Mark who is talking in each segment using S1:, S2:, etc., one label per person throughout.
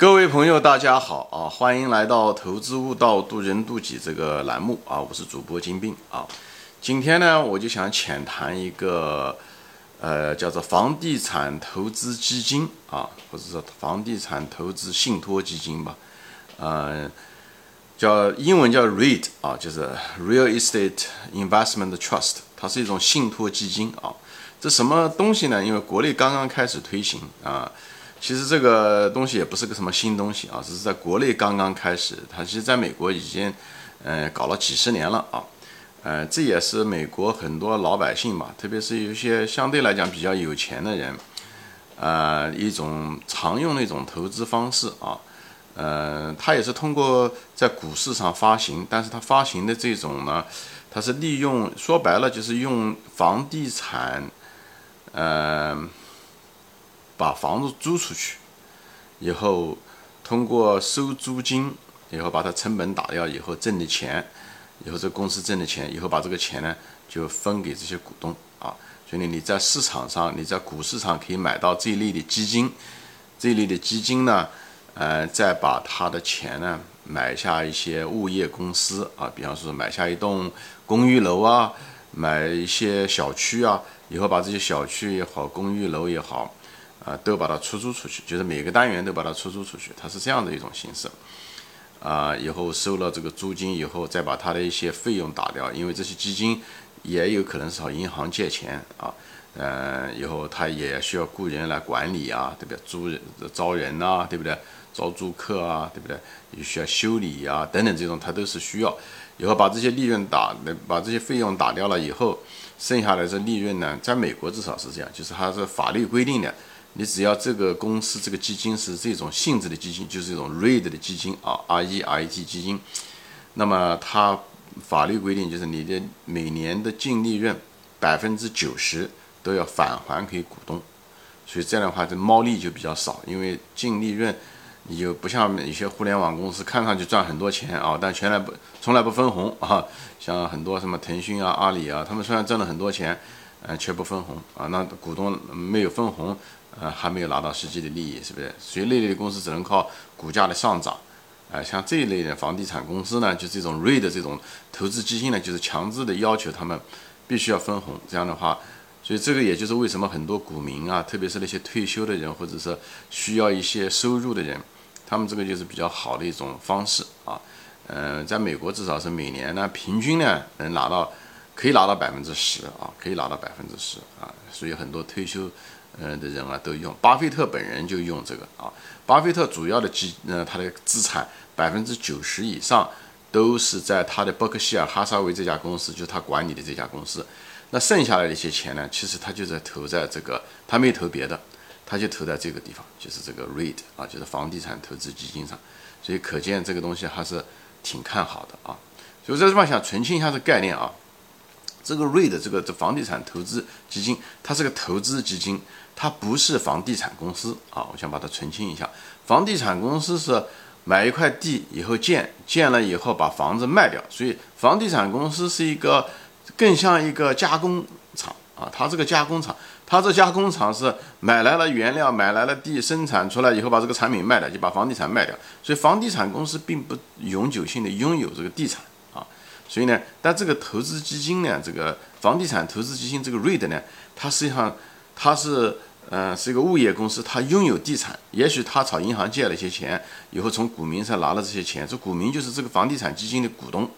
S1: 各位朋友，大家好啊！欢迎来到《投资悟道，渡人渡己》这个栏目啊！我是主播金兵啊。今天呢，我就想浅谈一个，呃，叫做房地产投资基金啊，或者说房地产投资信托基金吧，呃，叫英文叫 REIT 啊，就是 Real Estate Investment Trust，它是一种信托基金啊。这什么东西呢？因为国内刚刚开始推行啊。其实这个东西也不是个什么新东西啊，只是在国内刚刚开始。它其实在美国已经，呃，搞了几十年了啊。呃，这也是美国很多老百姓嘛，特别是有一些相对来讲比较有钱的人，呃，一种常用的一种投资方式啊。呃，它也是通过在股市上发行，但是它发行的这种呢，它是利用说白了就是用房地产，呃。把房子租出去以后，通过收租金以后把它成本打掉以后挣的钱，以后这公司挣的钱以后把这个钱呢就分给这些股东啊。所以你在市场上，你在股市上可以买到这一类的基金，这一类的基金呢，呃，再把他的钱呢买下一些物业公司啊，比方说买下一栋公寓楼啊，买一些小区啊，以后把这些小区也好，公寓楼也好。啊，都把它出租出去，就是每个单元都把它出租出去，它是这样的一种形式。啊，以后收了这个租金以后，再把它的一些费用打掉，因为这些基金也有可能是找银行借钱啊。嗯，以后他也需要雇人来管理啊，对不对？租人、招人呐，对不对？招租客啊，对不对？也需要修理啊，等等这种，它都是需要。以后把这些利润打，把这些费用打掉了以后，剩下来这利润呢，在美国至少是这样，就是它是法律规定的。你只要这个公司这个基金是这种性质的基金，就是这种 REIT 的基金啊，REIT 基金，那么它法律规定就是你的每年的净利润百分之九十都要返还给股东，所以这样的话这猫利就比较少，因为净利润你就不像有些互联网公司看上去赚很多钱啊，但从来不从来不分红啊，像很多什么腾讯啊、阿里啊，他们虽然挣了很多钱，嗯，却不分红啊，那股东没有分红。呃，还没有拿到实际的利益，是不是？所以那类的公司只能靠股价的上涨。啊，像这一类的房地产公司呢，就这种瑞的这种投资基金呢，就是强制的要求他们必须要分红。这样的话，所以这个也就是为什么很多股民啊，特别是那些退休的人，或者是需要一些收入的人，他们这个就是比较好的一种方式啊。嗯，在美国至少是每年呢，平均呢能拿到，可以拿到百分之十啊，可以拿到百分之十啊。所以很多退休。嗯的人啊都用，巴菲特本人就用这个啊。巴菲特主要的基，呃，他的资产百分之九十以上都是在他的伯克希尔哈撒韦这家公司，就是他管理的这家公司。那剩下来的一些钱呢，其实他就在投在这个，他没投别的，他就投在这个地方，就是这个 REIT 啊，就是房地产投资基金上。所以可见这个东西还是挺看好的啊。所以在这地方想澄清一下这概念啊。这个瑞的这个这房地产投资基金，它是个投资基金，它不是房地产公司啊！我想把它澄清一下，房地产公司是买一块地以后建，建了以后把房子卖掉，所以房地产公司是一个更像一个加工厂啊！它这个加工厂，它这加工厂是买来了原料，买来了地，生产出来以后把这个产品卖掉，就把房地产卖掉，所以房地产公司并不永久性的拥有这个地产。所以呢，但这个投资基金呢，这个房地产投资基金这个 REIT 呢，它实际上它是呃是一个物业公司，它拥有地产，也许它朝银行借了一些钱，以后从股民上拿了这些钱，这股民就是这个房地产基金的股东。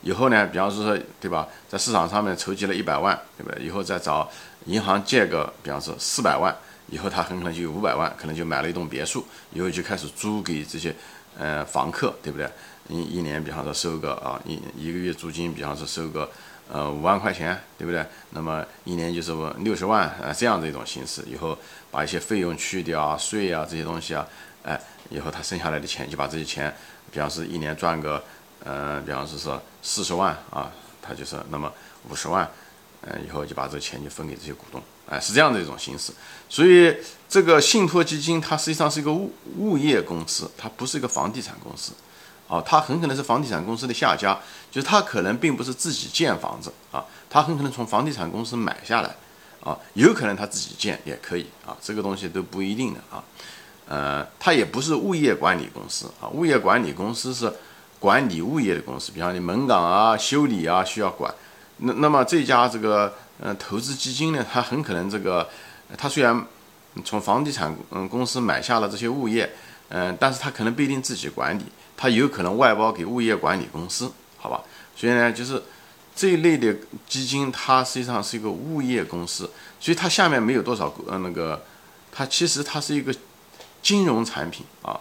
S1: 以后呢，比方说对吧，在市场上面筹集了一百万，对不对？以后再找银行借个，比方说四百万，以后他很可能就有五百万，可能就买了一栋别墅，以后就开始租给这些呃房客，对不对？一一年，比方说收个啊，一一个月租金，比方说收个呃五万块钱，对不对？那么一年就是六十万啊，这样的一种形式。以后把一些费用去掉啊，税啊这些东西啊，哎，以后他剩下来的钱就把这些钱，比方说一年赚个呃，比方说说四十万啊，他就是那么五十万，嗯，以后就把这个钱就分给这些股东，哎，是这样的一种形式。所以这个信托基金它实际上是一个物物业公司，它不是一个房地产公司。哦，他很可能是房地产公司的下家，就是他可能并不是自己建房子啊，他很可能从房地产公司买下来，啊，有可能他自己建也可以啊，这个东西都不一定的啊，呃，他也不是物业管理公司啊，物业管理公司是管理物业的公司，比方你门岗啊、修理啊需要管。那那么这家这个呃投资基金呢，它很可能这个，他虽然从房地产嗯公司买下了这些物业，嗯，但是他可能不一定自己管理，它有可能外包给物业管理公司，好吧？所以呢，就是这一类的基金，它实际上是一个物业公司，所以它下面没有多少呃那个，它其实它是一个。金融产品啊，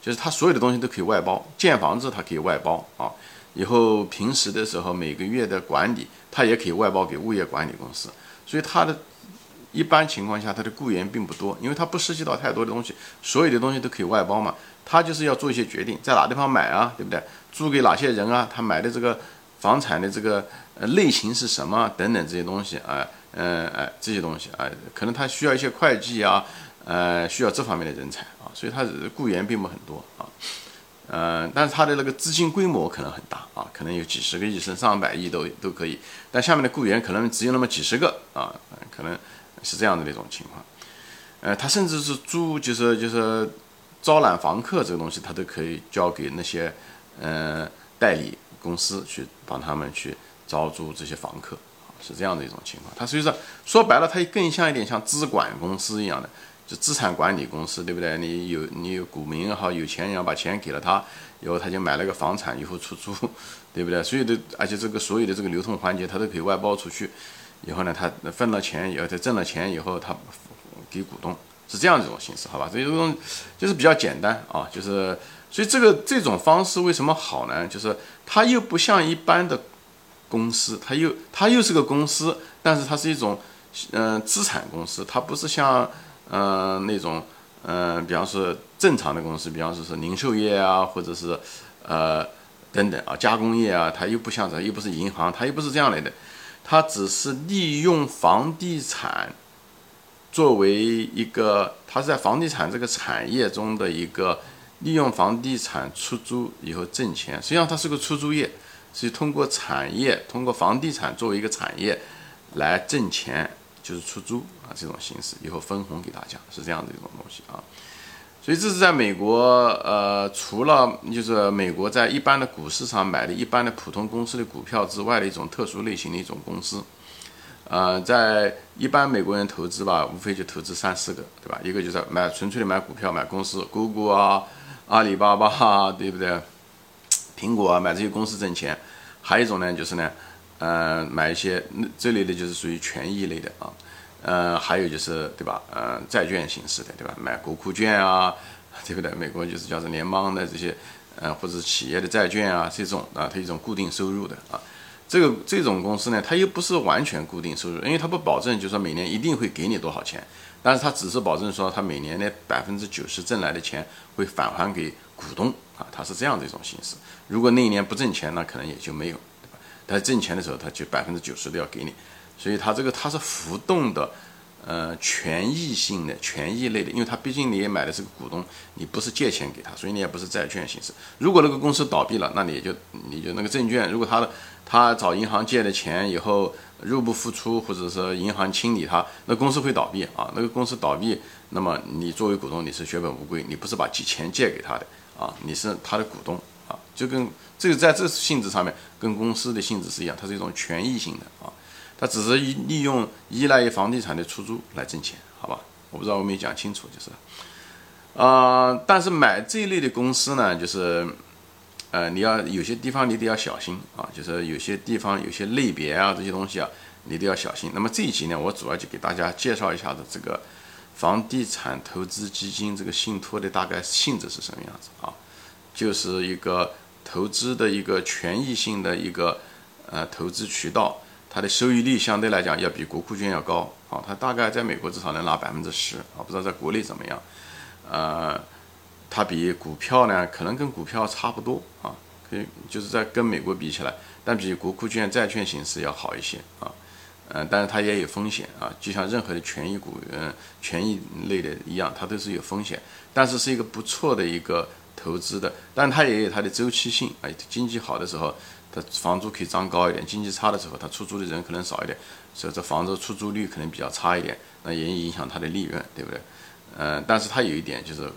S1: 就是它所有的东西都可以外包，建房子它可以外包啊，以后平时的时候每个月的管理它也可以外包给物业管理公司，所以它的一般情况下它的雇员并不多，因为它不涉及到太多的东西，所有的东西都可以外包嘛，他就是要做一些决定，在哪地方买啊，对不对？租给哪些人啊？他买的这个房产的这个呃类型是什么等等这些东西啊，嗯哎这些东西啊，可能他需要一些会计啊。呃，需要这方面的人才啊，所以他雇员并不很多啊，呃，但是他的那个资金规模可能很大啊，可能有几十个亿甚至上百亿都都可以，但下面的雇员可能只有那么几十个啊，可能是这样的一种情况。呃，他甚至是租，就是就是招揽房客这个东西，他都可以交给那些呃代理公司去帮他们去招租这些房客是这样的一种情况。他实际上说白了，他更像一点像资管公司一样的。就资产管理公司，对不对？你有你有股民也好，有钱人把钱给了他，以后他就买了个房产，以后出租，对不对？所有的而且这个所有的这个流通环节，他都可以外包出去。以后呢，他分了钱以后，他挣了钱以后，他给股东，是这样一种形式，好吧？所以这种就是比较简单啊，就是所以这个这种方式为什么好呢？就是它又不像一般的公司，它又它又是个公司，但是它是一种嗯资产公司，它不是像。嗯，那种，嗯，比方说正常的公司，比方说是零售业啊，或者是，呃，等等啊，加工业啊，它又不像这，又不是银行，它又不是这样来的，它只是利用房地产作为一个，它是在房地产这个产业中的一个利用房地产出租以后挣钱，实际上它是个出租业，是通过产业，通过房地产作为一个产业来挣钱。就是出租啊，这种形式以后分红给大家是这样的一种东西啊，所以这是在美国呃，除了就是美国在一般的股市上买的一般的普通公司的股票之外的一种特殊类型的一种公司，呃，在一般美国人投资吧，无非就投资三四个，对吧？一个就是买纯粹的买股票买公司，Google 啊，阿里巴巴对不对？苹果啊，买这些公司挣钱，还有一种呢，就是呢。呃，买一些这类的，就是属于权益类的啊。呃，还有就是对吧？呃，债券形式的对吧？买国库券啊，对不对？美国就是叫做联邦的这些，呃，或者企业的债券啊，这种啊，它一种固定收入的啊。这个这种公司呢，它又不是完全固定收入，因为它不保证就是说每年一定会给你多少钱，但是它只是保证说它每年的百分之九十挣来的钱会返还给股东啊，它是这样的一种形式。如果那一年不挣钱，那可能也就没有。他挣钱的时候，它就百分之九十都要给你，所以它这个它是浮动的，呃，权益性的权益类的，因为他毕竟你也买的是个股东，你不是借钱给他，所以你也不是债券形式。如果那个公司倒闭了，那你就你就那个证券，如果他的他找银行借的钱以后入不敷出，或者说银行清理他，那公司会倒闭啊。那个公司倒闭，那么你作为股东你是血本无归，你不是把钱借给他的啊，你是他的股东。啊，就跟这个在这性质上面，跟公司的性质是一样，它是一种权益性的啊，它只是依利用依赖于房地产的出租来挣钱，好吧？我不知道我没讲清楚，就是，啊，但是买这一类的公司呢，就是，呃，你要有些地方你得要小心啊，就是有些地方有些类别啊这些东西啊，你都要小心。那么这一集呢，我主要就给大家介绍一下子这个房地产投资基金这个信托的大概性质是什么样子啊？就是一个投资的一个权益性的一个呃投资渠道，它的收益率相对来讲要比国库券要高啊，它大概在美国至少能拿百分之十啊，不知道在国内怎么样，呃，它比股票呢可能跟股票差不多啊，可以就是在跟美国比起来，但比国库券债券形式要好一些啊，嗯，但是它也有风险啊，就像任何的权益股嗯权益类的一样，它都是有风险，但是是一个不错的一个。投资的，但它也有它的周期性啊。经济好的时候，它房租可以涨高一点；经济差的时候，它出租的人可能少一点，所以这房子出租率可能比较差一点，那也影响它的利润，对不对？嗯，但是它有一点就是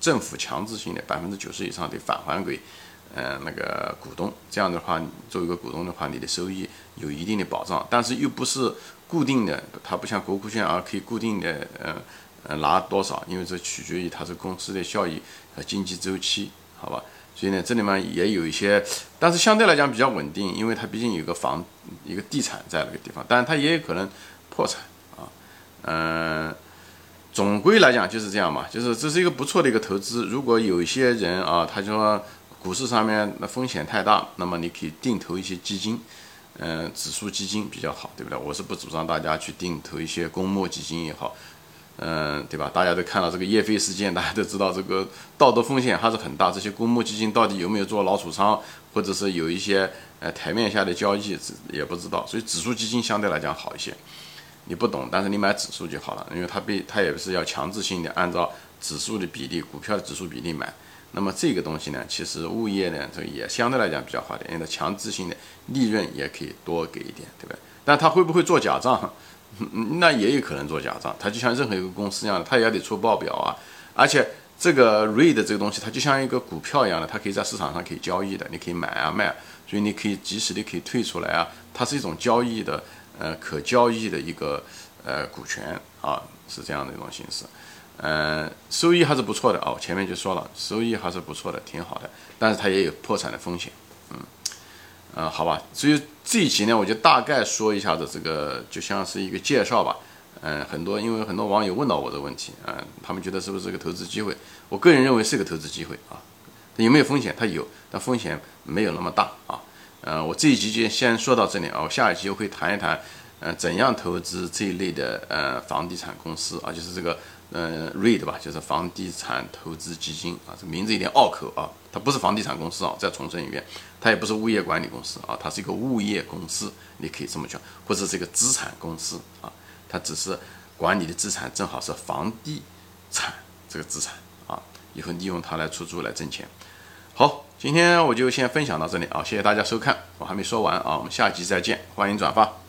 S1: 政府强制性的百分之九十以上得返还给，呃那个股东。这样的话，作为一个股东的话，你的收益有一定的保障，但是又不是固定的，它不像国库券啊，可以固定的，呃呃拿多少，因为这取决于它是公司的效益和经济周期，好吧？所以呢，这里面也有一些，但是相对来讲比较稳定，因为它毕竟有个房一个地产在那个地方，但是它也有可能破产啊，嗯。总归来讲就是这样嘛，就是这是一个不错的一个投资。如果有一些人啊，他说股市上面那风险太大，那么你可以定投一些基金，嗯，指数基金比较好，对不对？我是不主张大家去定投一些公募基金也好，嗯，对吧？大家都看到这个叶飞事件，大家都知道这个道德风险还是很大。这些公募基金到底有没有做老鼠仓，或者是有一些呃台面下的交易，也不知道。所以指数基金相对来讲好一些。你不懂，但是你买指数就好了，因为它被它也是要强制性的按照指数的比例，股票的指数比例买。那么这个东西呢，其实物业呢，这个也相对来讲比较好点，因为它强制性的利润也可以多给一点，对吧？但它会不会做假账？那也有可能做假账。它就像任何一个公司一样的，它也得出报表啊。而且这个 REIT 这个东西，它就像一个股票一样的，它可以在市场上可以交易的，你可以买啊卖，所以你可以及时的可以退出来啊。它是一种交易的。呃，可交易的一个呃股权啊，是这样的一种形式，嗯，收益还是不错的哦。前面就说了，收益还是不错的，挺好的，但是它也有破产的风险，嗯，呃，好吧。所以这一集呢，我就大概说一下子这个，就像是一个介绍吧。嗯，很多因为很多网友问到我的问题，嗯，他们觉得是不是个投资机会？我个人认为是个投资机会啊。有没有风险？它有，但风险没有那么大啊。呃，我这一集就先说到这里啊，我下一集我会谈一谈，呃，怎样投资这一类的呃房地产公司啊，就是这个呃 REIT 吧，就是房地产投资基金啊，这名字有点拗口啊，它不是房地产公司啊，再重申一遍，它也不是物业管理公司啊，它是一个物业公司，你可以这么讲，或者是一个资产公司啊，它只是管理的资产正好是房地产这个资产啊，以后利用它来出租来挣钱。好，今天我就先分享到这里啊，谢谢大家收看，我还没说完啊，我们下集再见，欢迎转发。